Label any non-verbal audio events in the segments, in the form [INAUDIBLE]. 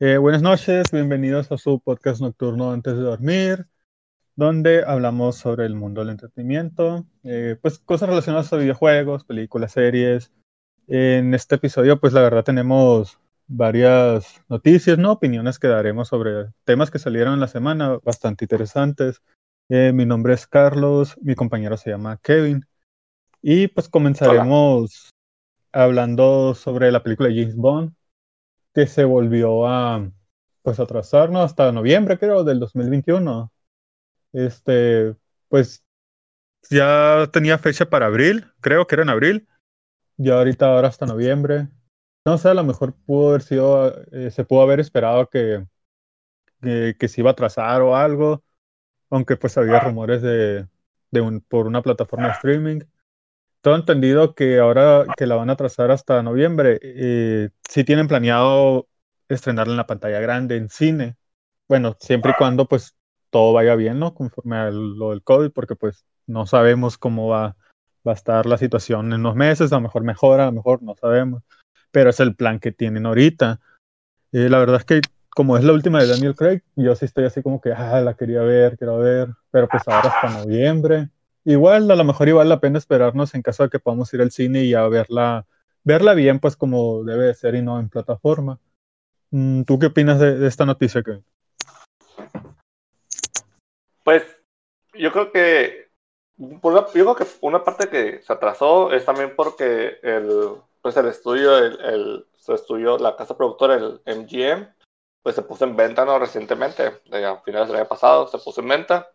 Eh, buenas noches, bienvenidos a su podcast nocturno antes de dormir, donde hablamos sobre el mundo del entretenimiento, eh, pues cosas relacionadas a videojuegos, películas, series. En este episodio, pues la verdad tenemos varias noticias, ¿no? Opiniones que daremos sobre temas que salieron en la semana, bastante interesantes. Eh, mi nombre es Carlos, mi compañero se llama Kevin. Y pues comenzaremos hablando sobre la película James Bond, que se volvió a pues atrasarnos hasta noviembre, creo, del 2021. Este, pues ya tenía fecha para abril, creo que era en abril. Ya ahorita ahora hasta noviembre. No sé, a lo mejor pudo haber sido, eh, se pudo haber esperado que, que, se iba a atrasar o algo, aunque pues había rumores de, de un, por una plataforma de streaming todo entendido que ahora que la van a trazar hasta noviembre, eh, sí tienen planeado estrenarla en la pantalla grande, en cine. Bueno, siempre y cuando pues todo vaya bien, ¿no? Conforme a lo del COVID, porque pues no sabemos cómo va, va a estar la situación en unos meses, a lo mejor mejora, a lo mejor no sabemos, pero es el plan que tienen ahorita. Eh, la verdad es que como es la última de Daniel Craig, yo sí estoy así como que, ah, la quería ver, quiero ver, pero pues ahora hasta noviembre igual a lo mejor igual la pena esperarnos en caso de que podamos ir al cine y a verla, verla bien, pues como debe de ser y no en plataforma. Mm, ¿Tú qué opinas de, esta noticia, que Pues yo creo que una, yo creo que una parte que se atrasó es también porque el, pues el estudio, el, el su estudio, la casa productora, el MGM, pues se puso en venta no recientemente, a finales del año pasado, se puso en venta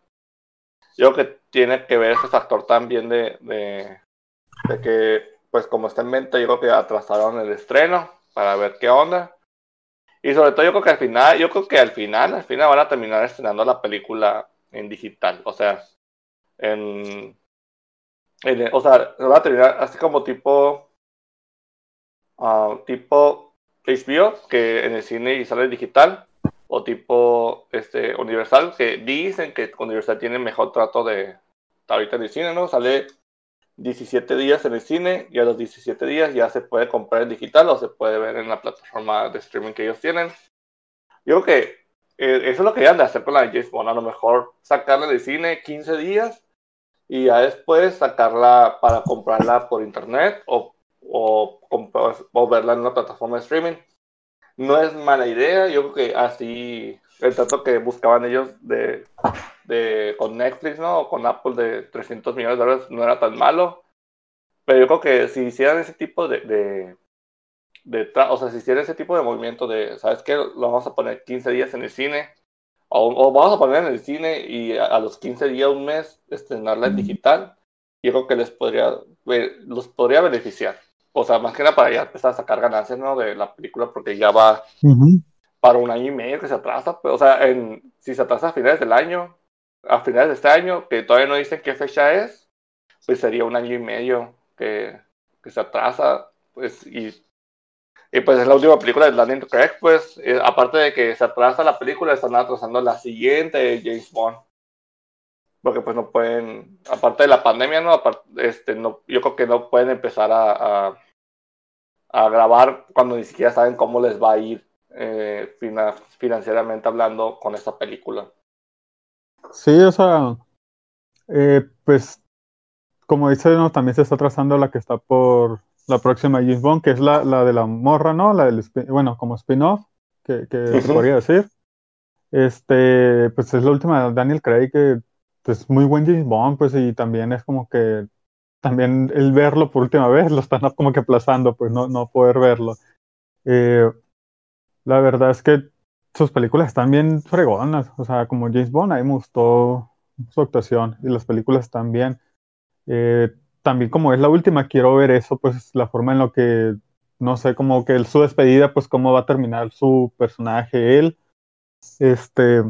yo creo que tiene que ver ese factor también de, de, que, pues como está en venta, yo creo que atrasaron el estreno para ver qué onda. Y sobre todo yo creo que al final, yo creo que al final, al final van a terminar estrenando la película en digital. O sea, en, en o sea, van a terminar así como tipo, uh, tipo HBO, que en el cine y sale digital o tipo este, Universal, que dicen que Universal tiene mejor trato de ahorita en el cine, ¿no? Sale 17 días en el cine y a los 17 días ya se puede comprar en digital o se puede ver en la plataforma de streaming que ellos tienen. Yo creo que eh, eso es lo que ya de hacer con la de James Bond, a lo mejor sacarla del cine 15 días y ya después sacarla para comprarla por internet o, o, o verla en una plataforma de streaming no es mala idea. Yo creo que así el trato que buscaban ellos de, de con Netflix, ¿no? O con Apple de 300 millones de dólares no era tan malo. Pero yo creo que si hicieran ese tipo de, de, de o sea, si hicieran ese tipo de movimiento de, ¿sabes qué? Lo vamos a poner 15 días en el cine. O, o vamos a poner en el cine y a, los 15 días, un mes, estrenarla en digital. Yo creo que les podría, los podría beneficiar o sea, más que nada para ya empezar a sacar ganancias, ¿no? De la película, porque ya va para un año y medio que se atrasa. Pues, o sea, en, si se atrasa a finales del año, a finales de este año, que todavía no dicen qué fecha es, pues sería un año y medio que, que se atrasa, pues, y, y pues es la última película de Daniel Craig, pues, eh, aparte de que se atrasa la película, están atrasando la siguiente James Bond porque pues no pueden, aparte de la pandemia, no, este, no yo creo que no pueden empezar a, a, grabar cuando ni siquiera saben cómo les va a ir eh, financieramente hablando con esta película. Sí, o sea, eh, pues como dice, ¿no? también se está trazando la que está por la próxima James Bond, que es la, la de la morra, ¿no? La del, bueno, como spin-off, que, que podría decir. Este, pues es la última de Daniel Craig que pues muy buen James Bond, pues y también es como que también el verlo por última vez lo están como que aplazando, pues no, no poder verlo. Eh, la verdad es que sus películas están bien fregonas, o sea, como James Bond, a mí me gustó su actuación y las películas están bien. Eh, también como es la última, quiero ver eso, pues la forma en lo que, no sé, como que su despedida, pues cómo va a terminar su personaje, él. Este,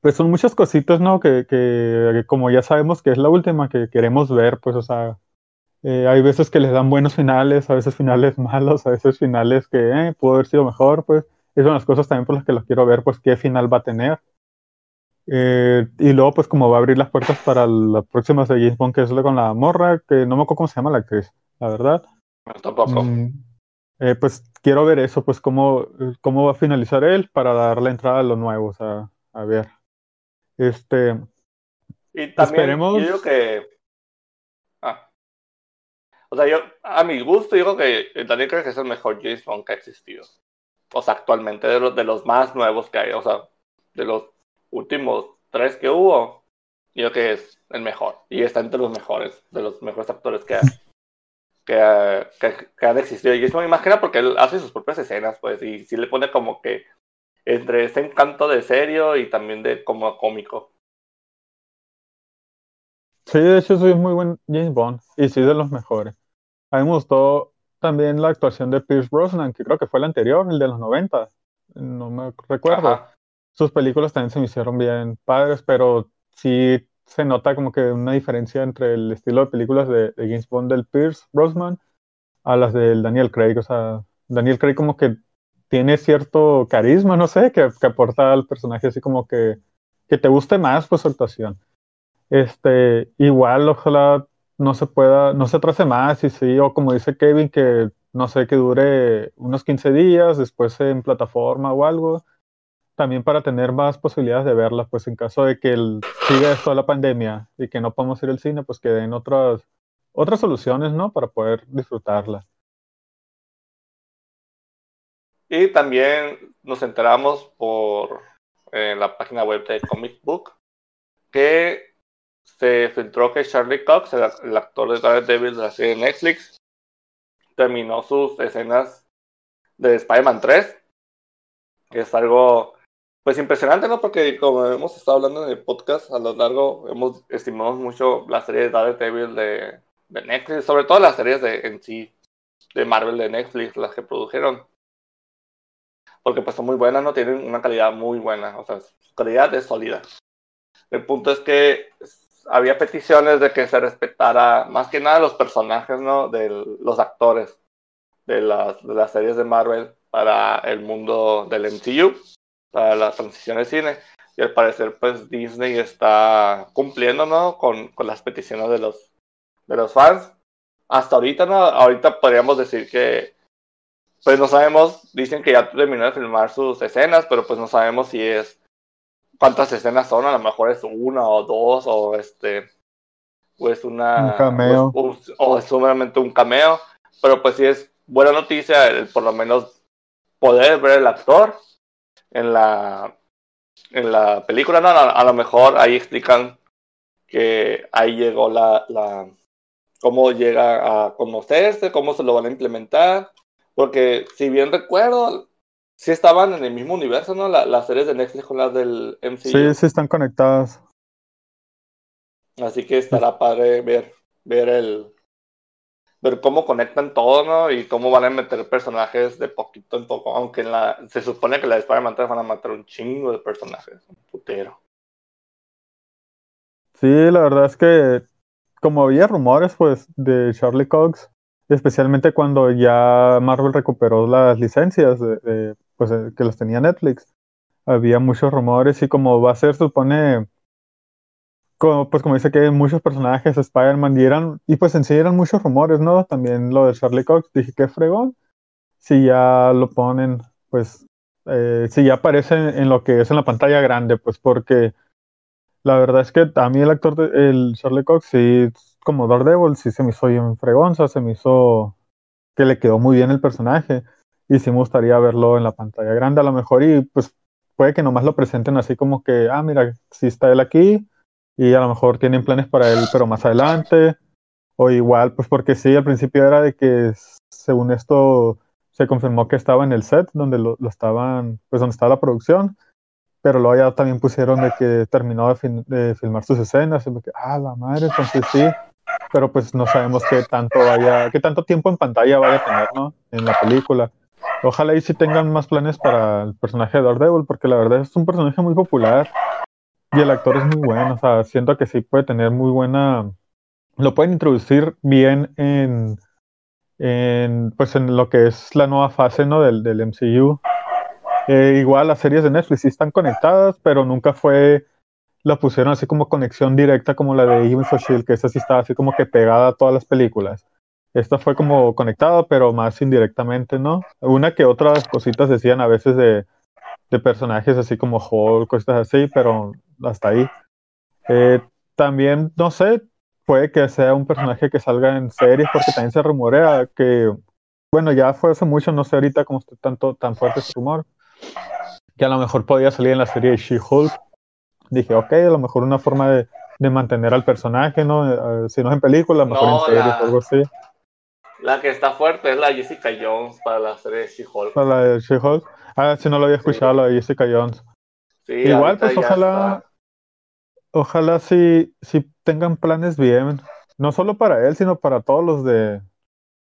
pues son muchas cositas, ¿no? Que, que, como ya sabemos que es la última que queremos ver, pues, o sea, eh, hay veces que les dan buenos finales, a veces finales [LAUGHS] malos, a veces finales que eh, pudo haber sido mejor, pues, esas son las cosas también por las que los quiero ver, pues, qué final va a tener. Eh, y luego, pues, como va a abrir las puertas para la próxima de James que es con la morra, que no me acuerdo cómo se llama la actriz, la verdad. tampoco. Mm, eh, pues quiero ver eso, pues cómo, cómo va a finalizar él para dar la entrada a los nuevos, a, a ver. Este. Y también esperemos... yo digo que. Ah. O sea, yo, a mi gusto, digo que Daniel creo que es el mejor James Bond que ha existido. O sea, actualmente, de los, de los más nuevos que hay. O sea, de los últimos tres que hubo, yo creo que es el mejor. Y está entre los mejores, de los mejores actores que, que, que, han existido. Y eso me imagina porque él hace sus propias escenas, pues, y sí le pone como que entre ese encanto de serio y también de como cómico. Sí, de hecho soy muy buen James Bond y sí de los mejores. A mí me gustó también la actuación de Pierce Brosnan, que creo que fue el anterior, el de los 90. No me recuerdo. Sus películas también se me hicieron bien padres, pero sí se nota como que una diferencia entre el estilo de películas de, James Bond del Pierce Brosnan a las del Daniel Craig. O sea, Daniel Craig como que tiene cierto carisma, no sé, que, aporta al personaje así como que, que te guste más pues su actuación. Este, igual ojalá no se pueda, no se atrase más y sí, o como dice Kevin, que no sé, que dure unos 15 días, después en plataforma o algo también para tener más posibilidades de verla, pues en caso de que el, siga esto la pandemia y que no podamos ir al cine, pues que den otras, otras soluciones, ¿no? Para poder disfrutarla. Y también nos enteramos por la página web de Comic Book que se filtró que Charlie Cox, el, actor de Daredevil de la serie Netflix, terminó sus escenas de Spider-Man 3, que es algo pues impresionante, ¿no? Porque como hemos estado hablando en el podcast a lo largo, hemos estimado mucho la serie de Daredevil de, de Netflix, sobre todo las series de, en sí de Marvel de Netflix, las que produjeron. Porque pues son muy buenas, ¿no? Tienen una calidad muy buena, o sea, su calidad es sólida. El punto es que había peticiones de que se respetara más que nada los personajes, ¿no? De los actores de las, de las series de Marvel para el mundo del MCU para la transición de cine. Y al parecer, pues Disney está cumpliendo, ¿no? Con, con las peticiones de los, de los fans. Hasta ahorita, ¿no? Ahorita podríamos decir que, pues no sabemos, dicen que ya terminó de filmar sus escenas, pero pues no sabemos si es, cuántas escenas son, a lo mejor es una o dos, o este, o es una... Un cameo. O, es solamente un cameo, pero pues sí es buena noticia el, por lo menos poder ver el actor en la, en la película, no, a lo mejor ahí explican que ahí llegó la, la, cómo llega a conocerse, cómo se lo van a implementar, porque si bien recuerdo, sí estaban en el mismo universo, ¿no? las series de Netflix con las del MCU. Sí, sí están conectadas. Así que estará padre ver, ver el, ver cómo conectan todo, ¿no? Y cómo van a meter personajes de poquito en poco, aunque en la, se supone que la de Spider-Man 3 van a matar un chingo de personajes, un putero. Sí, la verdad es que como había rumores, pues, de Charlie Cox, especialmente cuando ya Marvel recuperó las licencias pues, que las tenía Netflix, había muchos rumores y como va a ser, supone como, pues como dice que muchos personajes, Spider-Man, y y pues en sí eran muchos rumores, ¿no? También lo de Charlie Cox, dije, qué fregón, si ya lo ponen, pues, eh, si ya aparece en, lo que es en la pantalla grande, pues porque la verdad es que a mí el actor, de, el Charlie Cox, sí, como Daredevil, sí se me hizo bien sea, se me hizo que le quedó muy bien el personaje, y sí me gustaría verlo en la pantalla grande a lo mejor, y pues puede que nomás lo presenten así como que, ah, mira, si está él aquí, y a lo mejor tienen planes para él, pero más adelante. O igual, pues porque sí, al principio era de que según esto se confirmó que estaba en el set donde lo, estaban, pues donde estaba la producción, pero luego ya también pusieron de que terminó de, filmar sus escenas, y que, ah, la madre, entonces sí, pero pues no sabemos qué tanto vaya, qué tanto tiempo en pantalla vaya a tener, ¿no? En la película. Ojalá y sí tengan más planes para el personaje de Daredevil, porque la verdad es un personaje muy popular y el actor es muy bueno, o sea, siento que sí puede tener muy buena. Lo pueden introducir bien en, en, pues en lo que es la nueva fase ¿no? del, del MCU. Eh, igual las series de Netflix sí están conectadas, pero nunca fue. La pusieron así como conexión directa como la de Agents of Shield, que esa sí estaba así como que pegada a todas las películas. Esta fue como conectada, pero más indirectamente, ¿no? Una que otras cositas decían a veces de, de personajes así como Hulk, cosas así, pero hasta ahí. Eh, también, no sé, puede que sea un personaje que salga en series, porque también se rumorea que, bueno, ya fue hace mucho, no sé ahorita cómo está tanto, tan fuerte ese rumor, que a lo mejor podía salir en la serie She-Hulk. Dije, ok, a lo mejor una forma de, de mantener al personaje, ¿no? Eh, si no es en película, a lo mejor en series o algo así. La que está fuerte es la Jessica Jones para la serie de She-Hulk. Para la de She-Hulk. Ah, si no lo había escuchado, la de Jessica Jones. Sí, Igual, pues ojalá, está. ojalá si, si tengan planes bien, no solo para él, sino para todos los de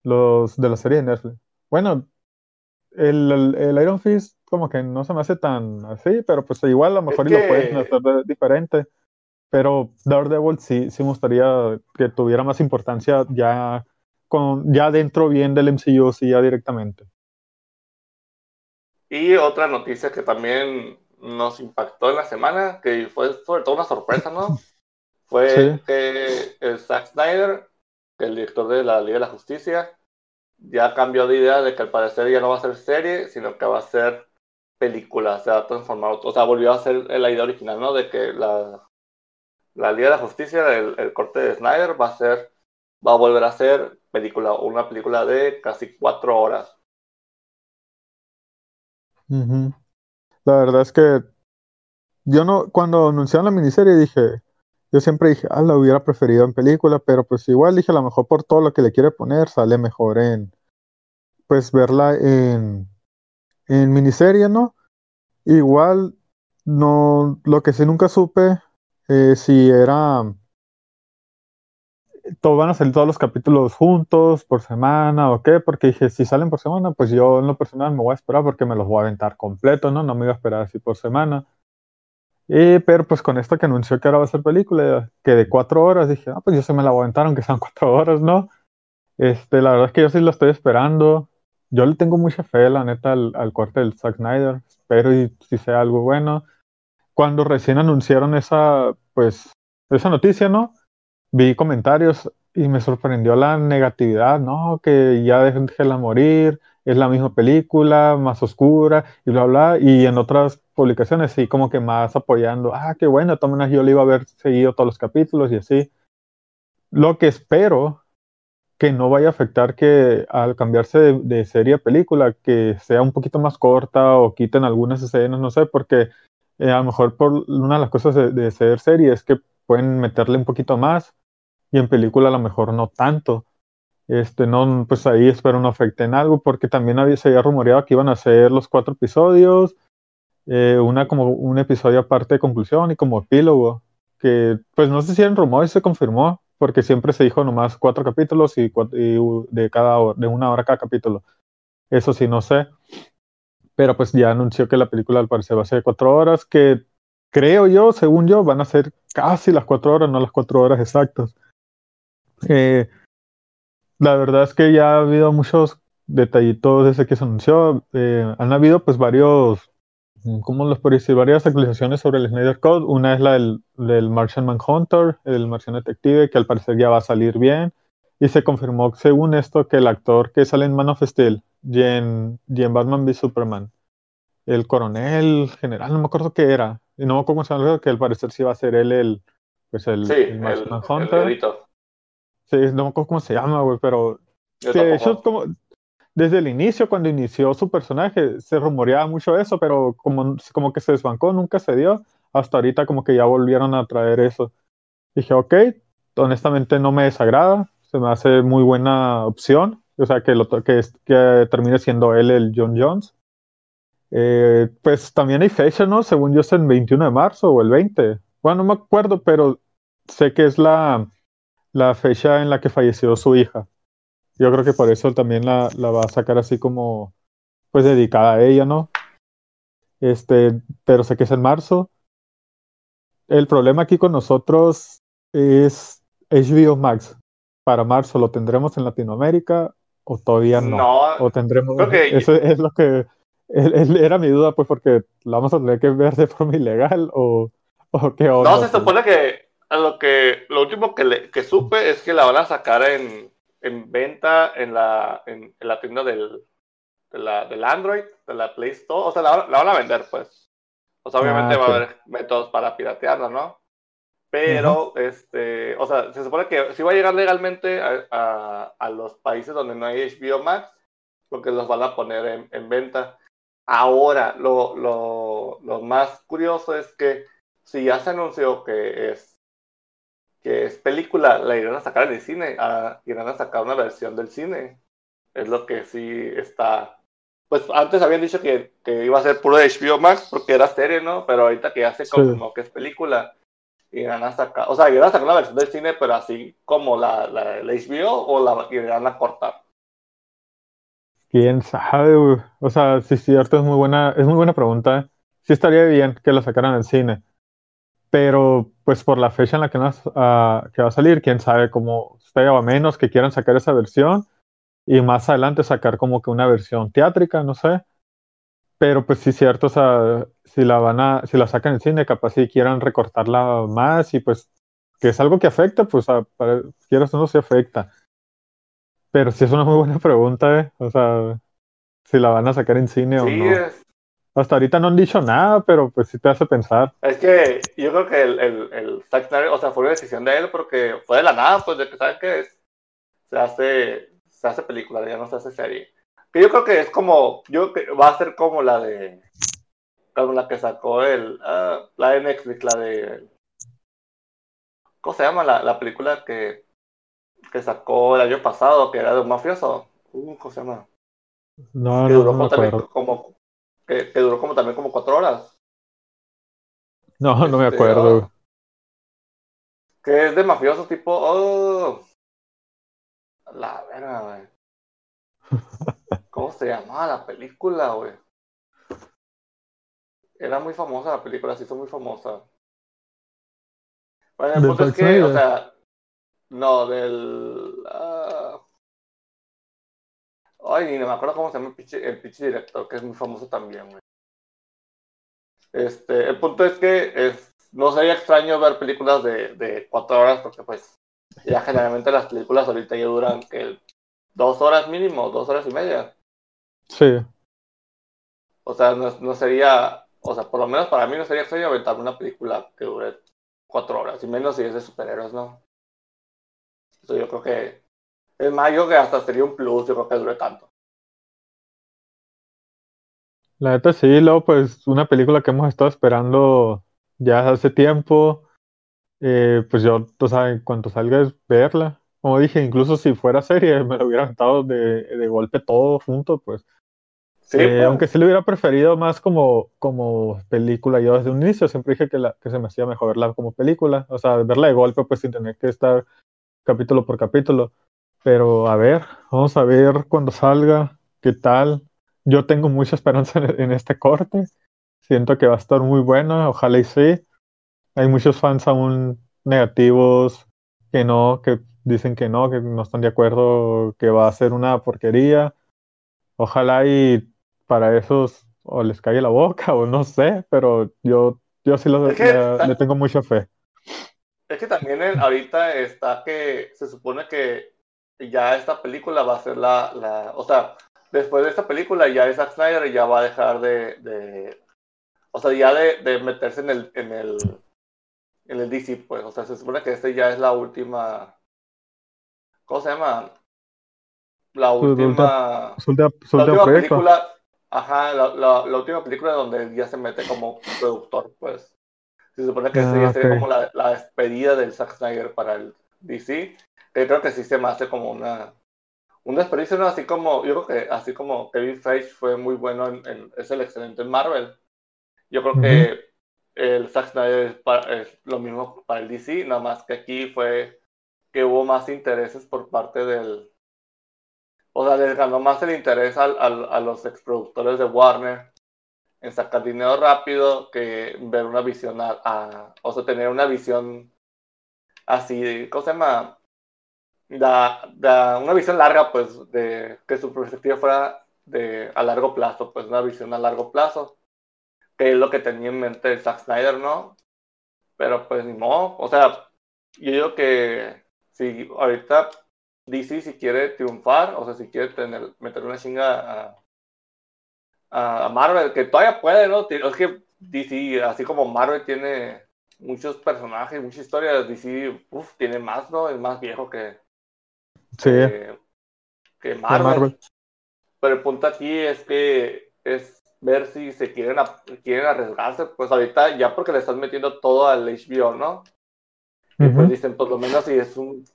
los de la serie de Netflix. Bueno, el, el, Iron Fist como que no se me hace tan así, pero pues igual a lo mejor y lo que- pueden hacer de- diferente. Pero Daredevil sí, sí me gustaría que tuviera más importancia ya con ya dentro bien del MCU, sí, ya directamente. Y otra noticia que también nos impactó en la semana, que fue sobre todo una sorpresa, ¿no? [LAUGHS] Fue Sí. que el Zack Snyder, el director de la Liga de la Justicia, ya cambió de idea de que al parecer ya no va a ser serie, sino que va a ser película, se va a transformar, o sea, volvió a ser la idea original, ¿no? De que la, la Liga de la Justicia, el, corte de Snyder, va a ser, va a volver a ser película, una película de casi cuatro horas. La verdad es que yo no, cuando anunciaron la miniserie dije, yo siempre dije, ah, la hubiera preferido en película, pero pues igual dije, a lo mejor por todo lo que le quiere poner, sale mejor en, pues verla en, en miniserie, ¿no? Igual, no, lo que sí nunca supe, eh, si era, todo, van a salir todos los capítulos juntos, por semana, o qué, porque dije, si salen por semana, pues yo en lo personal me voy a esperar porque me los voy a aventar completo, ¿no? No me iba a esperar así por semana. Y, pero pues con esto que anunció que ahora va a ser película, que de cuatro horas, dije, ah, pues yo se me la voy aunque sean [LAUGHS] cuatro horas, ¿no? Este, la verdad es que yo sí lo estoy esperando. Yo le tengo mucha fe, la neta, al, al corte del Zack Snyder. Espero y si sea algo bueno. Cuando recién anunciaron esa, pues, esa noticia, ¿no? Vi comentarios y me sorprendió la negatividad, ¿no? Que ya déjenla morir, es la misma película, más oscura, y bla, bla. Y en otras publicaciones sí, como que más apoyando, ah, qué bueno, maneras yo le iba a haber seguido todos los capítulos y así. Lo que espero que no vaya a afectar que al cambiarse de, de serie a película, que sea un poquito más corta o quiten algunas escenas, no sé, porque eh, a lo mejor por una de las cosas de, de ser serie es que pueden meterle un poquito más y en película a lo mejor no tanto. Este, no, pues ahí espero no afecten algo, porque también había, se había rumoreado que iban a hacer los cuatro episodios, eh, una como un episodio aparte de conclusión y como epílogo, que pues no sé si en rumor y se confirmó, porque siempre se dijo nomás cuatro capítulos y, y de cada hora, de una hora cada capítulo. Eso sí, no sé. Pero pues ya anunció que la película al parecer va a ser cuatro horas, que creo yo, según yo, van a ser casi las cuatro horas, no las cuatro horas exactas. Eh, la verdad es que ya ha habido muchos detallitos desde que se anunció. Eh, han habido pues varios, ¿cómo los puedo decir? Varias actualizaciones sobre el Snyder Code. Una es la del, del Martian Manhunter, el Martian Detective, que al parecer ya va a salir bien. Y se confirmó, según esto, que el actor que sale en Man of Steel, y en, y en Batman v Superman, el coronel general, no me acuerdo qué era, y no me acuerdo cómo se llama, que al parecer sí va a ser él el, pues el, Sí, el Martian el Manhunter. Sí, no me acuerdo cómo se llama, güey, pero Yo Sí, hecho, tampoco. como desde el inicio, cuando inició su personaje, se rumoreaba mucho eso, pero como, como que se desbancó, nunca se dio. Hasta ahorita como que ya volvieron a traer eso. Dije, ok, honestamente no me desagrada, se me hace muy buena opción. O sea, que, lo, que, termine siendo él el John Jones. Eh, pues también hay fecha, ¿no? Según yo es el 21 de marzo o el 20. Bueno, no me acuerdo, pero sé que es la fecha en la que falleció su hija. Yo creo que por eso también la, la va a sacar así como, pues dedicada a ella, ¿no? Este, pero sé que es en marzo. El problema aquí con nosotros es HBO Max. Para marzo, ¿lo tendremos en Latinoamérica o todavía no? No, O tendremos, que eso es lo que era mi duda, pues porque la vamos a tener que ver de forma ilegal o, o qué onda. no se pues. supone que lo que lo último que, le- que supe es que la van a sacar en en venta en la, en, la tienda del, de la, del Android, de la Play Store. O sea, la, van a vender, pues. O sea, obviamente ah, va a haber métodos para piratearla, ¿no? Pero, este, o sea, se supone que sí va a llegar legalmente a, a, los países donde no hay HBO Max, porque los van a poner en, en venta. Ahora, lo, lo, lo, más curioso es que si ya se anunció que es, que es película, la irán a sacar en el cine, a, irán a sacar una versión del cine. Es lo que sí está. Pues antes habían dicho que, que iba a ser puro de HBO Max porque era serie, ¿no? Pero ahorita que ya se confirmó que es película, irán a sacar, o sea, irán a sacar una versión del cine, pero así como la, la, HBO o la irán a cortar. Quién sabe, O sea, sí, cierto, es muy buena, es muy buena pregunta. Sí estaría bien que la sacaran en cine. Pero, pues por la fecha en la que, nos, uh, que va a salir, quién sabe cómo esté o a menos que quieran sacar esa versión y más adelante sacar como que una versión teátrica, no sé. Pero pues sí, cierto, o sea, si la van a, si la sacan en cine, capaz si quieran recortarla más y pues que es algo que afecta, pues a, para, quieras o no se afecta. Pero sí es una muy buena pregunta, ¿eh? O sea, si la van a sacar en cine o no. Hasta ahorita no han dicho nada, pero pues sí te hace pensar. Es que yo creo que el, el, el o sea, fue una decisión de él porque fue de la nada, pues de que saben que es, se hace, se hace película, ya no se hace serie. Que yo creo que es como, yo creo que va a ser como la de, como la que sacó el, uh, la de Netflix, la de, ¿cómo se llama? La, la película que, que sacó el año pasado, que era de un mafioso. Uh, ¿Cómo se llama? No, que no, duró no como, que, que, duró como también como cuatro horas. No, no me este, acuerdo. Oh, que es de mafioso tipo, oh, la verga, güey. [LAUGHS] ¿Cómo se llamaba la película, güey? Era muy famosa la película, sí, fue muy famosa. Bueno, el punto es que, o sea, no, del. Uh... Ay, ni me acuerdo cómo se llama el pinche, el director, que es muy famoso también, güey. Este, el punto es que es, no sería extraño ver películas de, de cuatro horas, porque pues ya generalmente las películas ahorita ya duran que dos horas mínimo, dos horas y media. Sí. O sea, no, no sería, o sea, por lo menos para mí no sería extraño aventarme una película que dure cuatro horas, y menos si es de superhéroes, ¿no? yo creo que, es más, yo que hasta sería un plus, yo creo que dure tanto. La neta sí, luego pues una película que hemos estado esperando ya hace tiempo, eh, pues yo, o sea, en cuanto salga es verla. Como dije, incluso si fuera serie, [LAUGHS] me lo hubiera gustado de, de golpe todo junto, pues. Sí, eh, pues. Aunque sí lo hubiera preferido más como, como película. Yo desde un inicio siempre dije que, la, que se me hacía mejor verla como película. O sea, verla de golpe, pues sin tener que estar capítulo por capítulo. Pero a ver, vamos a ver cuando salga, qué tal. Yo tengo mucha esperanza en, este corte. Siento que va a estar muy bueno, ojalá y sí. Hay muchos fans aún negativos que no, que dicen que no, que no están de acuerdo, que va a ser una porquería. Ojalá y para esos o les cae la boca [LAUGHS] o no sé, pero yo, yo sí le tengo mucha fe. Es que también ahorita está que se supone que ya esta película va a ser la, la o sea, después de esta película ya Zack Snyder ya va a dejar de, de o sea, ya de, de, meterse en el, en el, en el DC, pues, o sea, se supone que este ya es la última, ¿cómo se llama? La última, la última película, ajá, la, la, la última película donde ya se mete como productor, pues. Se supone que ah, sería como la, la, despedida del Zack Snyder para el DC. Que creo que sí se me hace como una, un desperdicio, ¿no? Así como, yo creo que así como Kevin Feige fue muy bueno, en, es el excelente en Marvel. Yo creo que el Zack Snyder es, lo mismo para el DC, nada más que aquí fue que hubo más intereses por parte del... O sea, les ganó más el interés al, al, a los exproductores de Warner en sacar dinero rápido que ver una visión a, o sea, tener una visión así, ¿cómo se llama? Da, una visión larga, pues, de que su perspectiva fuera de a largo plazo, pues una visión a largo plazo, que es lo que tenía en mente Zack Snyder, ¿no? Pero pues ni modo, o sea, yo digo que si ahorita DC si quiere triunfar, o sea, si quiere tener, meter una chinga a, a Marvel, que todavía puede, ¿no? Es que DC, así como Marvel tiene muchos personajes, muchas historias, DC uf, tiene más, ¿no? Es más viejo que, Sí, que de Marvel. Marvel. Pero el punto aquí es que es ver si se quieren, quieren arriesgarse, pues ahorita ya porque le están metiendo todo al HBO, ¿no? Y pues dicen, por lo menos si es un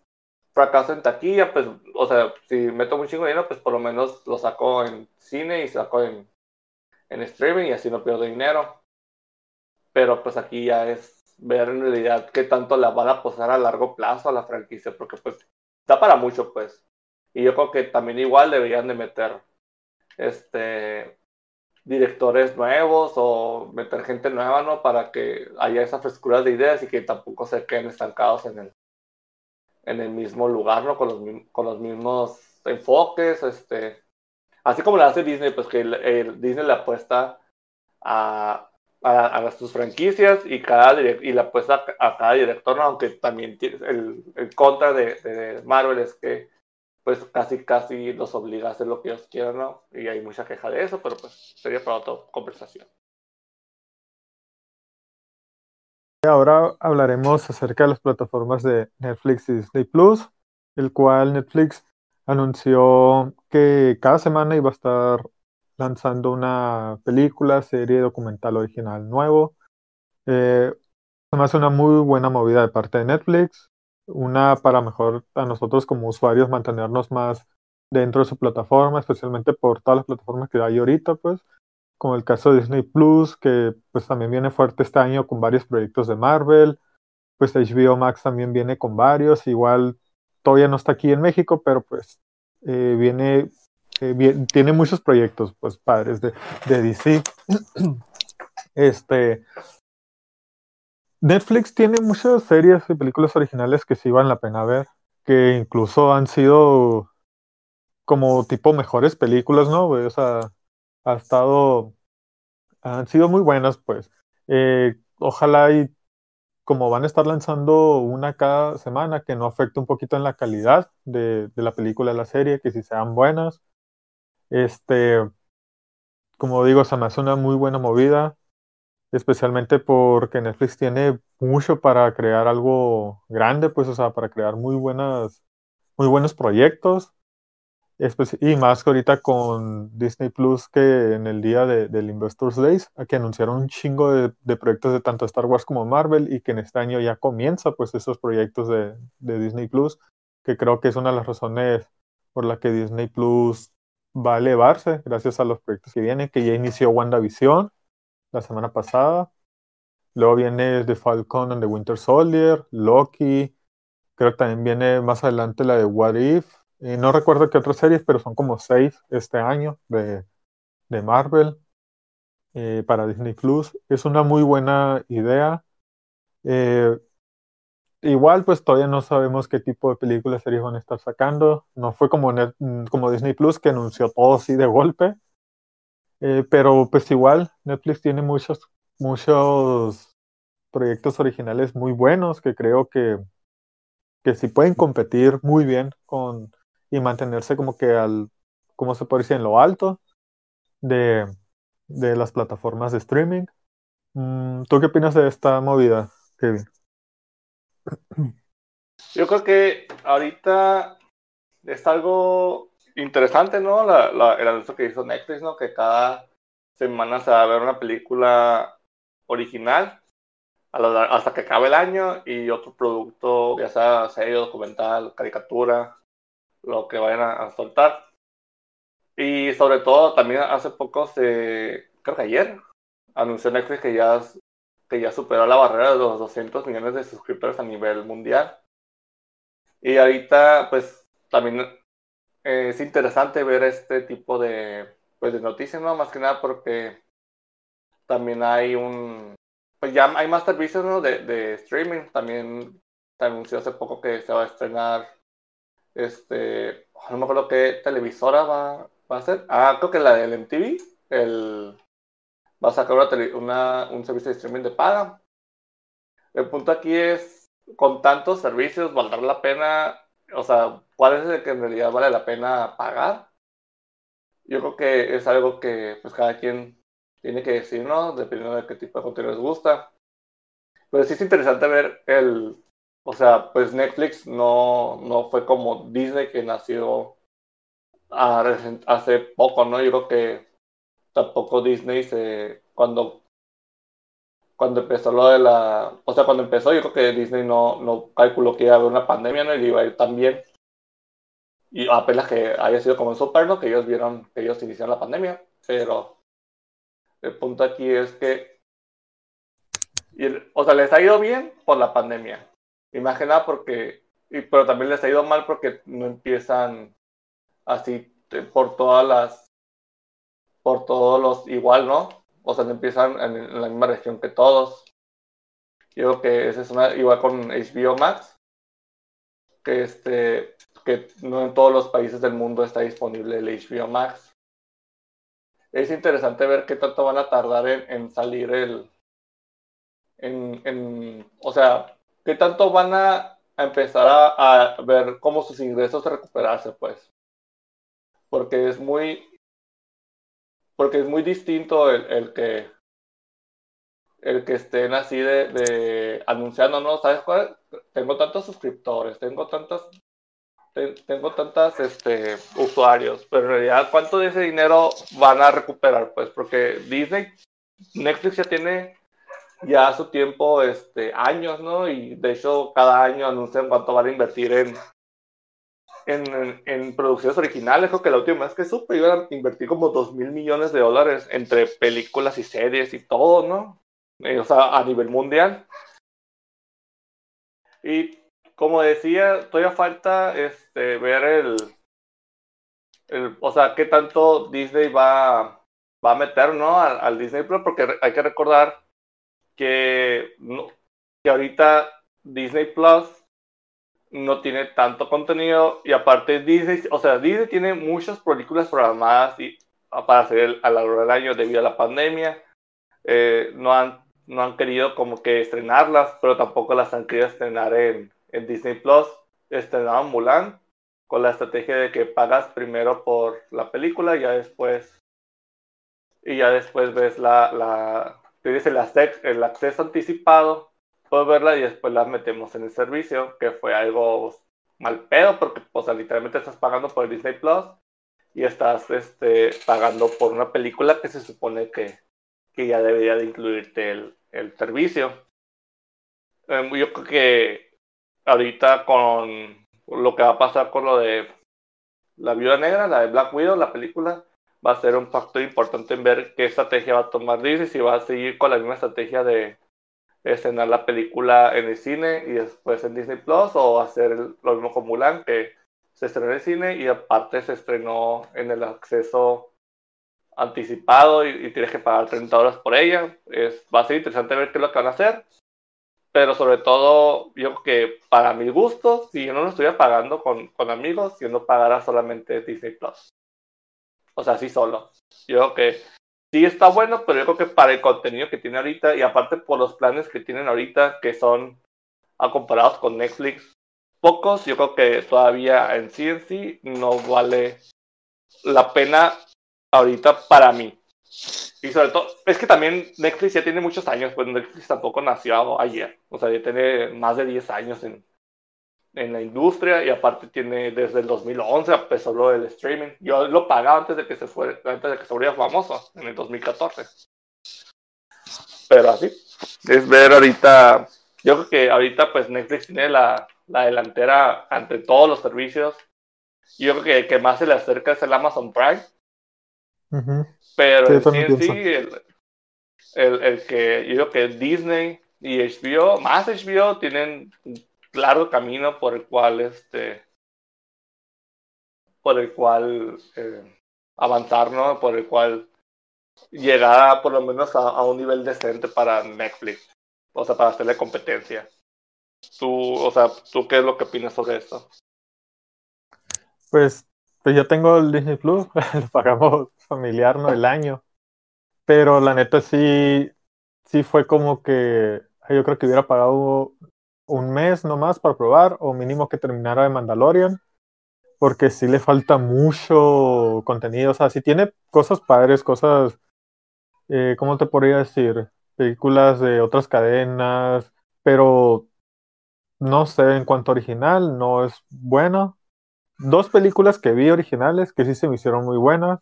fracaso en taquilla, pues, o sea, si meto un chingo de dinero, pues por lo menos lo saco en cine y saco en, en streaming y así no pierdo dinero. Pero pues aquí ya es ver en realidad qué tanto la van a posar a largo plazo a la franquicia, porque pues da para mucho, pues. Y yo creo que también igual deberían de meter este directores nuevos o meter gente nueva, ¿no? Para que haya esa frescura de ideas y que tampoco se queden estancados en el, en el mismo lugar, ¿no? Con los, con los mismos enfoques, este, así como lo hace Disney, pues que el, el Disney le apuesta a, a, a sus franquicias y cada y le apuesta a cada director, ¿no? aunque también el, el contra de, de Marvel es que pues casi casi los obliga a hacer lo que ellos quieran, ¿no? Y hay mucha queja de eso, pero pues sería para otra conversación. Ahora hablaremos acerca de las plataformas de Netflix y Disney Plus, el cual Netflix anunció que cada semana iba a estar lanzando una película, serie, documental original nuevo. Eh, una muy buena movida de parte de Netflix, una para mejor a nosotros como usuarios mantenernos más dentro de su plataforma, especialmente por todas las plataformas que hay ahorita, pues como el caso de Disney Plus, que pues también viene fuerte este año con varios proyectos de Marvel, pues HBO Max también viene con varios, igual todavía no está aquí en México, pero pues eh, viene, tiene muchos proyectos, pues padres de, de DC. [CLEARS THROAT] Este, Netflix tiene muchas series y películas originales que sí valen la pena ver, que incluso han sido como tipo mejores películas, ¿no? O sea, ha estado han sido muy buenas, pues. Eh, ojalá y como van a estar lanzando una cada semana, que no afecte un poquito en la calidad de, de la película, de la serie, que si sean buenas. Este, como digo, se me hace una muy buena movida, especialmente porque Netflix tiene mucho para crear algo grande, pues, o sea, para crear muy buenas, muy buenos proyectos. Y más que ahorita con Disney Plus, que en el día de- del Investors Days, que anunciaron un chingo de, de proyectos de tanto Star Wars como Marvel y que en este año ya comienza pues esos proyectos de, de Disney Plus, que creo que es una de las razones por la que Disney Plus va a elevarse gracias a los proyectos que vienen, que ya inició WandaVision la semana pasada, luego viene The Falcon and the Winter Soldier, Loki, creo que también viene más adelante la de What If, no recuerdo qué otras series, pero son como seis este año de, de Marvel eh, para Disney Plus. Es una muy buena idea. Eh, igual, pues todavía no sabemos qué tipo de películas, series van a estar sacando. No fue como, mm, como Disney Plus que anunció todo así de golpe. Eh, pero pues igual, Netflix tiene muchos, muchos proyectos originales muy buenos que creo que, que sí pueden competir muy bien con y mantenerse como que al, ¿cómo se puede decir? En lo alto de, de las plataformas de streaming. Mm, ¿Tú qué opinas de esta movida, Kevin? Yo creo que ahorita es algo interesante, ¿no? La, la- el anuncio que hizo Netflix, ¿no? Que cada semana se va a ver una película original a la- hasta que acabe el año y otro producto, ya sea serie, documental, caricatura, lo que vayan a, a soltar. Y sobre todo, también hace poco se, creo que ayer, anunció Netflix que ya, que ya superó la barrera de los 200 millones de suscriptores a nivel mundial. Y ahorita, pues, también eh, es interesante ver este tipo de, pues, de noticias, ¿no? Más que nada porque también hay un, pues ya hay más servicios, ¿no? De, de streaming. También se anunció hace poco que se va a estrenar, este, no me acuerdo qué televisora va, va a ser. Ah, creo que la del MTV, el, va a sacar una, una- un servicio de streaming de paga. El punto aquí es, con tantos servicios, valdrá la pena o sea, cuál es el que en realidad vale la pena pagar. Yo creo que es algo que pues cada quien tiene que decir, ¿no? Dependiendo de qué tipo de contenido les gusta. Pero sí es interesante ver el, o sea, pues Netflix no, no fue como Disney que nació hace poco, ¿no? Yo creo que tampoco Disney se, cuando, cuando empezó lo de la, o sea, cuando empezó yo creo que Disney no, no calculó que iba a haber una pandemia, ¿no? Y iba a ir tan bien. Y apenas que haya sido como en Super, ¿no? Que ellos vieron que ellos iniciaron la pandemia, pero el punto aquí es que, o sea, les ha ido bien por la pandemia. Imagina porque, y, pero también les ha ido mal porque no empiezan así por todas las, por todos los igual, ¿no? O sea, no empiezan en, la misma región que todos. Yo creo que esa es una, igual con HBO Max, que este, que no en todos los países del mundo está disponible el HBO Max. Es interesante ver qué tanto van a tardar en, salir el, en, en, o sea, qué tanto van a, empezar a, a, ver cómo sus ingresos recuperarse, pues porque es muy porque es muy distinto el, que el que estén así de, de, anunciando, ¿no? ¿Sabes cuál? Tengo tantos suscriptores, tengo tantas tengo tantas este usuarios, pero en realidad cuánto de ese dinero van a recuperar, pues porque Disney Netflix ya tiene ya su tiempo este años, ¿no? Y de hecho cada año anuncian cuánto van a invertir en en, en, producciones originales. Creo que la última vez que supe iban a invertir como 2 mil millones de dólares entre películas y series y todo, ¿no? Eh, o sea, a nivel mundial. Y como decía, todavía falta este, ver el, el, o sea, qué tanto Disney va, va a meter, ¿no? Al, al Disney Plus, porque hay que recordar que, no, que ahorita Disney Plus no tiene tanto contenido y aparte Disney, o sea, Disney tiene muchas películas programadas y, para hacer a lo largo del año debido a la pandemia. Eh, no, han, no han querido como que estrenarlas, pero tampoco las han querido estrenar en, en Disney Plus. Estrenaron Mulan con la estrategia de que pagas primero por la película y ya después y ya después ves la, la tienes el, el acceso anticipado verla y después la metemos en el servicio, que fue algo mal pedo, porque, o literalmente estás pagando por Disney Plus y estás este, pagando por una película que se supone que, que ya debería de incluirte el, el servicio. Em, yo creo que ahorita con lo que va a pasar con lo de la viuda negra, la de Black Widow, la película, va a ser un factor importante en ver qué estrategia va a tomar Disney, si va a seguir con la misma estrategia de, estrenar la película en el cine y después en Disney Plus o hacer lo mismo con Mulan que se estrenó en el cine y aparte se estrenó en el acceso anticipado y, tienes que pagar 30 horas por ella. Es, va a ser interesante ver qué es lo que van a hacer. Pero sobre todo, yo que para mi gusto, si yo no lo estuviera pagando con, con amigos, yo no pagara solamente Disney Plus. O sea, sí solo. Yo que sí está bueno, pero yo creo que para el contenido que tiene ahorita y aparte por los planes que tienen ahorita, que son a comparados con Netflix, pocos, yo creo que todavía en sí en sí no vale la pena ahorita para mí. Y sobre todo, es que también Netflix ya tiene muchos años, pues Netflix tampoco nació ayer, o sea, ya tiene más de 10 años en, en la industria y aparte tiene desde el 2011 empezó lo del streaming. Yo lo pagaba antes de que se fuera, antes de que se volviera famoso en el 2014. Pero así es ver ahorita, yo creo que ahorita pues Netflix tiene la, la delantera ante todos los servicios. Yo creo que el que más se le acerca es el Amazon Prime. Pero en sí, el, el, el, que yo creo que Disney y HBO, más HBO, tienen largo camino por el cual este por el cual eh, avanzar, ¿no? Por el cual llegar por lo menos a, un nivel decente para Netflix, o sea, para hacerle competencia. Tú, o sea, ¿tú qué es lo que opinas sobre esto? Pues, pues yo tengo el Disney Plus, [LAUGHS] lo pagamos familiar, ¿no? El año. Pero la neta sí, sí fue como que yo creo que hubiera pagado un mes nomás para probar, o mínimo que terminara de Mandalorian, porque sí le falta mucho contenido. O sea, sí tiene cosas padres, cosas, eh, ¿cómo te podría decir? Películas de otras cadenas, pero no sé, en cuanto a original, no es bueno. Dos películas que vi originales que sí se me hicieron muy buenas,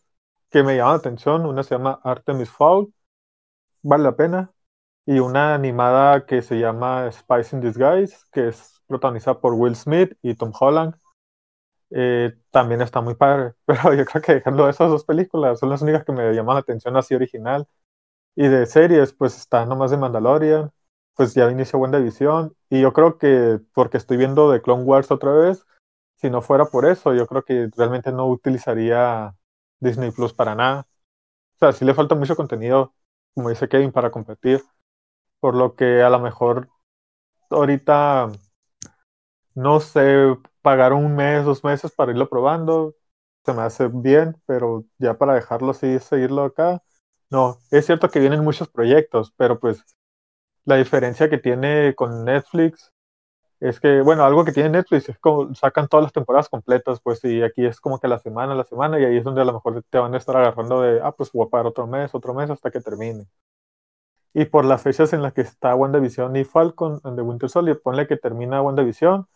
que me llamaron la atención. Una se llama Artemis Fowl, vale la pena. Y una animada que se llama Spice in Disguise, que es protagonizada por Will Smith y Tom Holland. Eh, también está muy padre, [LAUGHS] pero yo creo que dejando esas dos películas son las únicas que me llaman la atención así original. Y de series, pues está nomás de Mandalorian, pues ya inició WandaVision, y yo creo que porque estoy viendo The Clone Wars otra vez, si no fuera por eso, yo creo que realmente no utilizaría Disney Plus para nada. O sea, sí le falta mucho contenido, como dice Kevin, para competir. Por lo que a lo mejor ahorita, no sé, pagar un mes, dos meses para irlo probando, se me hace bien, pero ya para dejarlo así, seguirlo acá. No, es cierto que vienen muchos proyectos, pero pues la diferencia que tiene con Netflix es que, bueno, algo que tiene Netflix es como sacan todas las temporadas completas, pues, y aquí es como que la semana, la semana, y ahí es donde a lo mejor te van a estar agarrando de, ah, pues voy a pagar otro mes, otro mes hasta que termine. Y por las fechas en las que está WandaVision y Falcon The Winter Soldier, ponle que termina WandaVision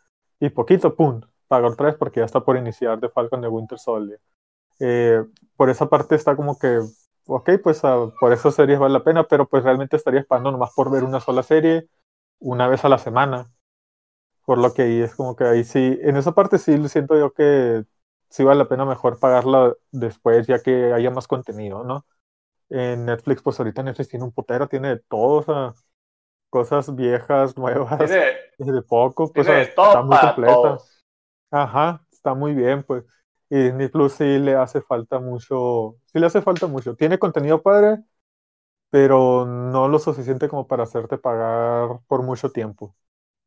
y poquito, pum, paga otra vez porque ya está por iniciar The Falcon de Winter Soldier. Eh, por esa parte está como que, ok, pues uh, por esas series vale la pena, pero pues realmente estaría pagando nomás por ver una sola serie una vez a la semana por lo que ahí es como que ahí sí, en esa parte sí siento yo que sí vale la pena mejor pagarla después ya que haya más contenido, ¿no? En Netflix, pues ahorita Netflix tiene un putero, tiene de todo, o sea, cosas viejas, [LAUGHS] nuevas, Tiene, de poco, pues tiene de está muy completa. todos. Ajá, está muy bien, pues. Y Disney Plus sí le hace falta mucho, sí le hace falta mucho. Tiene contenido padre, pero no lo suficiente como para hacerte pagar por mucho tiempo.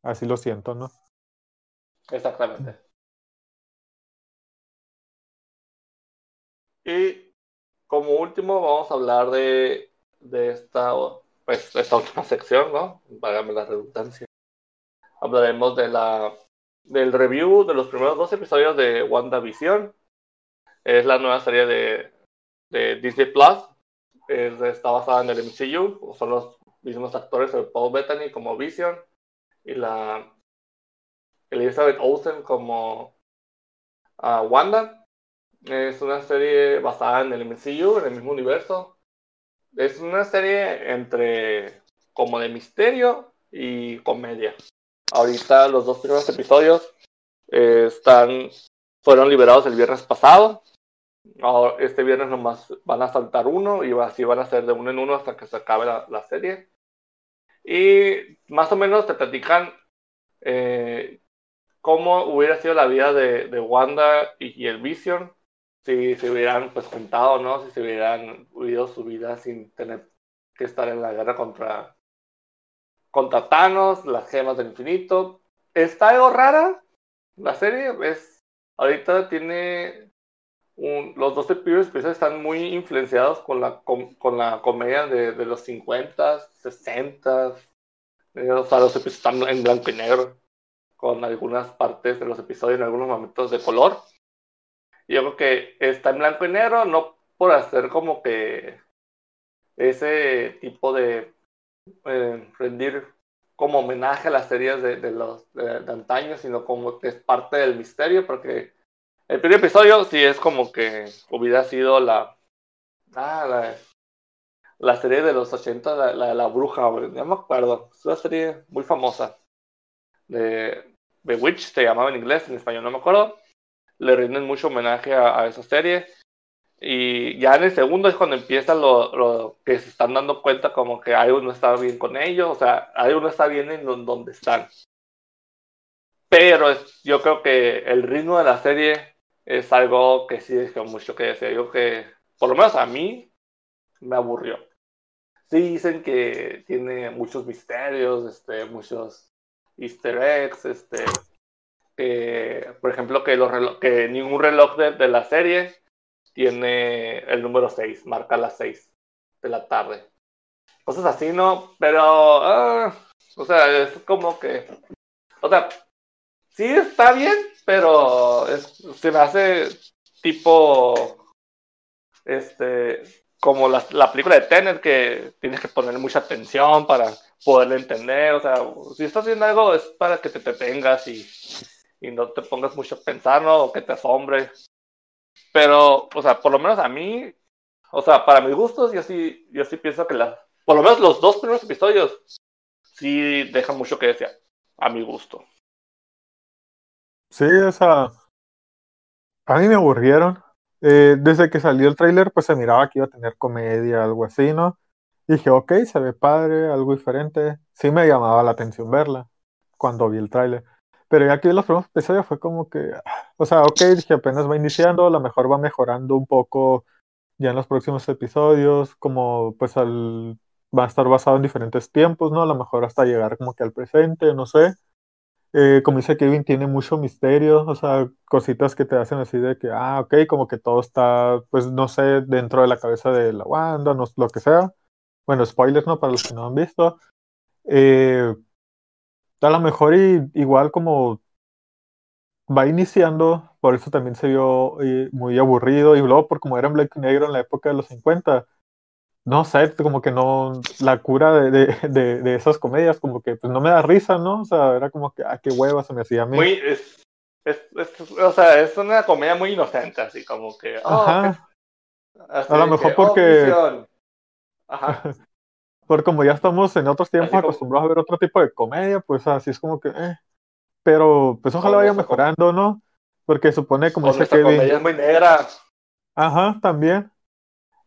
Así lo siento, ¿no? Exactamente. Y como último vamos a hablar de, esta, pues, última sección, ¿no? Págame la redundancia. Hablaremos de la, del review de los primeros dos episodios de WandaVision. Es la nueva serie de, Disney Plus. Es- está basada en el MCU. Son los mismos actores, el Paul Bettany como Vision y la Elizabeth Olsen como ah, Wanda. Es una serie basada en el MCU, en el mismo universo. Es una serie entre como de misterio y comedia. Ahorita los dos primeros episodios eh, están fueron liberados el viernes pasado. Ahora, este viernes nomás van a saltar uno y así van a ser de uno en uno hasta que se acabe la, la serie. Y más o menos te platican eh, cómo hubiera sido la vida de, de Wanda y, y el Vision si se hubieran pues juntado, ¿no? Si se hubieran vivido su vida sin tener que estar en la guerra contra, contra Thanos, las gemas del infinito. Está algo rara la serie, es ahorita tiene un- los dos episodios están muy influenciados con la, com- con, la comedia de, de los 50, 60, eh, o sea, los episodios están en blanco y negro, con algunas partes de los episodios en algunos momentos de color. Yo creo que está en blanco y negro, no por hacer como que ese tipo de eh, rendir como homenaje a las series de, de los de, antaño, sino como que es parte del misterio, porque el primer episodio sí es como que hubiera sido la, ah, la, la serie de los 80, la, la, la bruja, no me acuerdo, es una serie muy famosa de Bewitch, se llamaba en inglés, en español no me acuerdo, le rinden mucho homenaje a, a esa serie. Y ya en el segundo es cuando empieza lo, lo que se están dando cuenta como que algo no está bien con ellos, o sea, algo no está bien en don- donde están. Pero es- yo creo que el ritmo de la serie es algo que sí dejó mucho que decir. Yo que, por lo menos a mí, me aburrió. Sí dicen que tiene muchos misterios, este, muchos easter eggs, este, que, por ejemplo, que, los relo- que ningún reloj de, de la serie tiene el número 6, marca las 6 de la tarde. Cosas así, ¿no? Pero, ah, o sea, es como que o sea, sí está bien, pero se me hace tipo, este, como la, la película de Tenet, que tienes que poner mucha atención para poderle entender, o sea, si estás haciendo algo es para que te detengas y, y no te pongas mucho a pensar, ¿no? O que te asombre. Pero, o sea, por lo menos a mí, o sea, para mis gustos, yo sí, yo sí pienso que la, por lo menos los dos primeros episodios sí dejan mucho que decir, a mi gusto. Sí, o sea, a mí me aburrieron. Eh, desde que salió el tráiler, pues se miraba que iba a tener comedia, algo así, ¿no? dije, ok, se ve padre, algo diferente. Sí me llamaba la atención verla cuando vi el tráiler. Pero ya que los primeros episodios fue como que, o sea, ok, dije, apenas va iniciando, a lo mejor va mejorando un poco ya en los próximos episodios, como pues al, va a estar basado en diferentes tiempos, ¿no? A lo mejor hasta llegar como que al presente, no sé. Eh, como dice Kevin, tiene mucho misterio, o sea, cositas que te hacen así de que, ah, ok, como que todo está, pues no sé, dentro de la cabeza de la Wanda, no, lo que sea. Bueno, spoilers, ¿no? Para los que no han visto. Eh, a lo mejor igual como va iniciando, por eso también se vio eh, muy aburrido y luego por como era en blanco y negro en la época de los 50, no sé, como que no, la cura de, de, de, esas comedias como que pues no me da risa, ¿no? O sea, era como que, ah, qué hueva se me hacía a mí. Muy, es, es, o sea, es una comedia muy inocente, así como que, oh, Ajá. a lo mejor oh, porque... Ajá. [LAUGHS] Porque como ya estamos en otros tiempos acostumbrados a ver otro tipo de comedia, pues así es como que, eh. Pero pues ojalá vaya mejorando, ¿no? Porque supone como dice Kevin. comedia es muy negra. Ajá, también.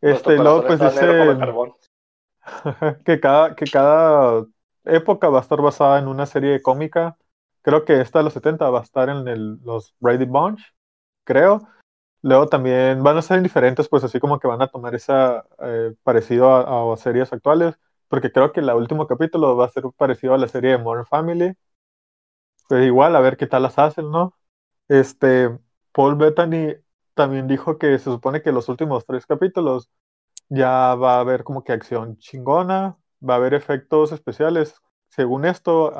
Este, luego pues dice [LAUGHS] que cada, que cada época va a estar basada en una serie cómica. Creo que esta de los 70 va a estar en el, los Brady Bunch, creo. Luego también van a ser diferentes, pues así como que van a tomar esa eh, parecido a, series actuales, porque creo que el último capítulo va a ser parecido a la serie de Modern Family. Pues igual, a ver qué tal las hacen, ¿no? Este, Paul Bettany también dijo que se supone que los últimos tres capítulos ya va a haber como que acción chingona, va a haber efectos especiales, según esto,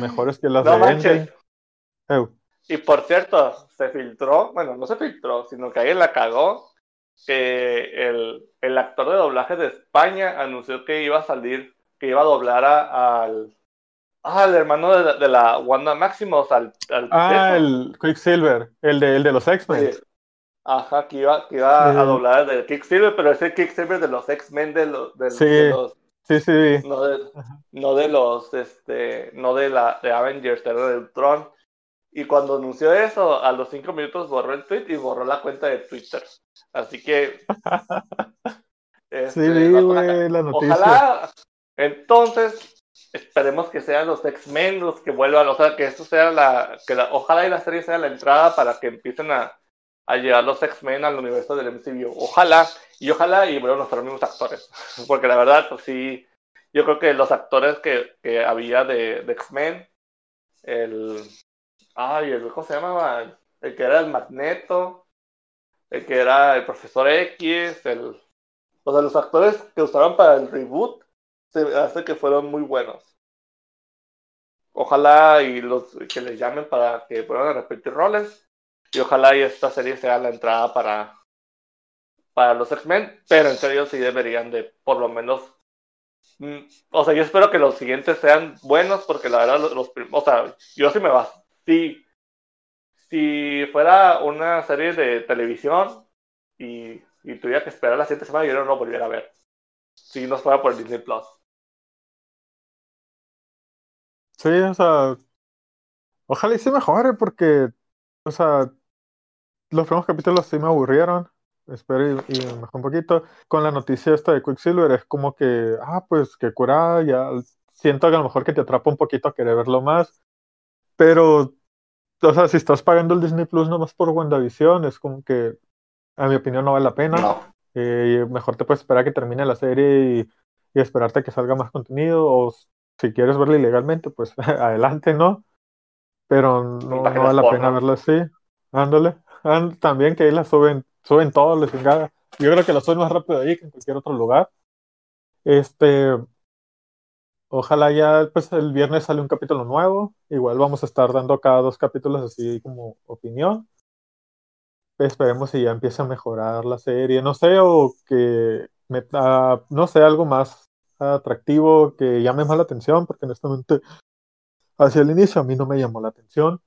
mejores que las de y por cierto, se filtró, bueno, no se filtró, sino que alguien la cagó, que el, el actor de doblaje de España anunció que iba a salir, que iba a doblar al, al hermano de, la Wanda Maximus, al, ah, el Quicksilver, el de, el de los X-Men. Ajá, que iba, que iba a doblar el de Quicksilver, pero ese Quicksilver de los X-Men de, los, de, sí. los Sí, sí. No de, no de los, este, no de la de Avengers, era de Ultron. Y cuando anunció eso, a los cinco minutos borró el tweet y borró la cuenta de Twitter. Así que. [LAUGHS] Este, sí, güey, la noticia. Ojalá. Entonces, esperemos que sean los X-Men los que vuelvan. O sea, que esto sea la. Que la, ojalá y la serie sea la entrada para que empiecen a, a llegar los X-Men al universo del MCU. Ojalá. Y ojalá y bueno, nuestros mismos actores. [LAUGHS] Porque la verdad, pues sí. Yo creo que los actores que, que había de, de X-Men, el, Ay, el, ¿cómo se llamaba? El que era el Magneto, el que era el Profesor X, el... O sea, los actores que usaron para el reboot se hace que fueron muy buenos. Ojalá y los que les llamen para que puedan repetir roles. Y ojalá y esta serie sea la entrada para, para los X-Men. Pero en serio sí deberían de por lo menos mm, o sea, yo espero que los siguientes sean buenos porque la verdad los, los o sea, yo sí me va, si, si fuera una serie de televisión y, y tuviera que esperar la siguiente semana, yo no lo volviera a ver. Si no fuera por Disney Plus. Sí, o sea, ojalá y se mejore porque, o sea, los primeros capítulos sí me aburrieron. Espero y, y mejor un poquito. Con la noticia esta de Quicksilver es como que, ah, pues que cura, ya siento que a lo mejor que te atrapa un poquito a querer verlo más. Pero o sea, si estás pagando el Disney Plus nomás por WandaVision, es como que, a mi opinión, no vale la pena. Eh, mejor te puedes esperar a que termine la serie y, esperarte a que salga más contenido, o si quieres verla ilegalmente, pues [LAUGHS] adelante, ¿no? Pero no, vale la pena verla así. Ándale. también que ahí la suben, suben todo, les chingada. Yo creo que la suben más rápido ahí que en cualquier otro lugar. Este. Ojalá ya pues el viernes sale un capítulo nuevo. Igual vamos a estar dando cada dos capítulos así como opinión. Esperemos si ya empieza a mejorar la serie, no sé, o que meta, no sé, algo más atractivo que llame más la atención, porque honestamente hacia el inicio a mí no me llamó la atención.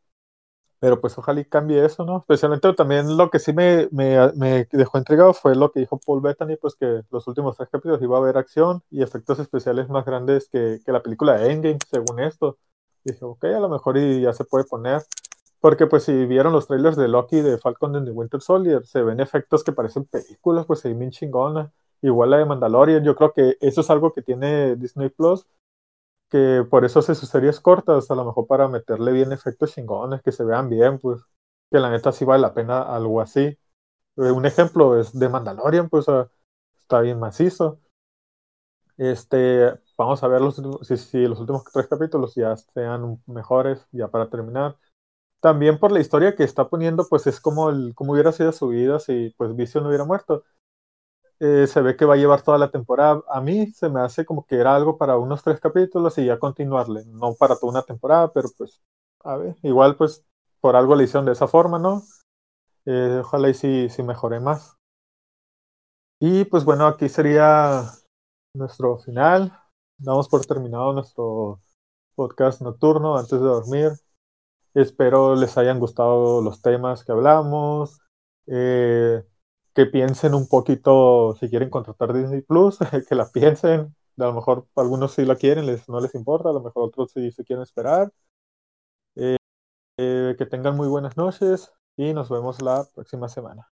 Pero pues ojalá y cambie eso, ¿no? Especialmente también lo que sí me, me, me, dejó intrigado fue lo que dijo Paul Bettany, pues que los últimos tres capítulos iba a haber acción y efectos especiales más grandes que, que la película de Endgame, según esto. Y dije, ok, a lo mejor y ya se puede poner. Porque pues si vieron los trailers de Loki de Falcon and the Winter Soldier, se ven efectos que parecen películas, pues se bien chingona. Igual la de Mandalorian, yo creo que eso es algo que tiene Disney Plus, que por eso hace sus series cortas, a lo mejor para meterle bien efectos chingones, que se vean bien, pues que la neta sí vale la pena algo así. Eh, un ejemplo es de Mandalorian, pues está bien macizo. Este, vamos a ver los, si, si los últimos tres capítulos ya sean mejores, ya para terminar. También por la historia que está poniendo, pues es como, el, como hubiera sido su vida si pues Vision no hubiera muerto. Eh, se ve que va a llevar toda la temporada. A mí se me hace como que era algo para unos tres capítulos y ya continuarle, no para toda una temporada, pero pues, a ver, igual pues por algo le hicieron de esa forma, ¿no? Eh, ojalá y sí, sí mejore más. Y pues bueno, aquí sería nuestro final. Damos por terminado nuestro podcast nocturno antes de dormir. Espero les hayan gustado los temas que hablamos. Eh, que piensen un poquito si quieren contratar Disney Plus, [LAUGHS] que la piensen. A lo mejor algunos sí la quieren, les, no les importa, a lo mejor otros sí se quieren esperar. Eh, eh, que tengan muy buenas noches y nos vemos la próxima semana.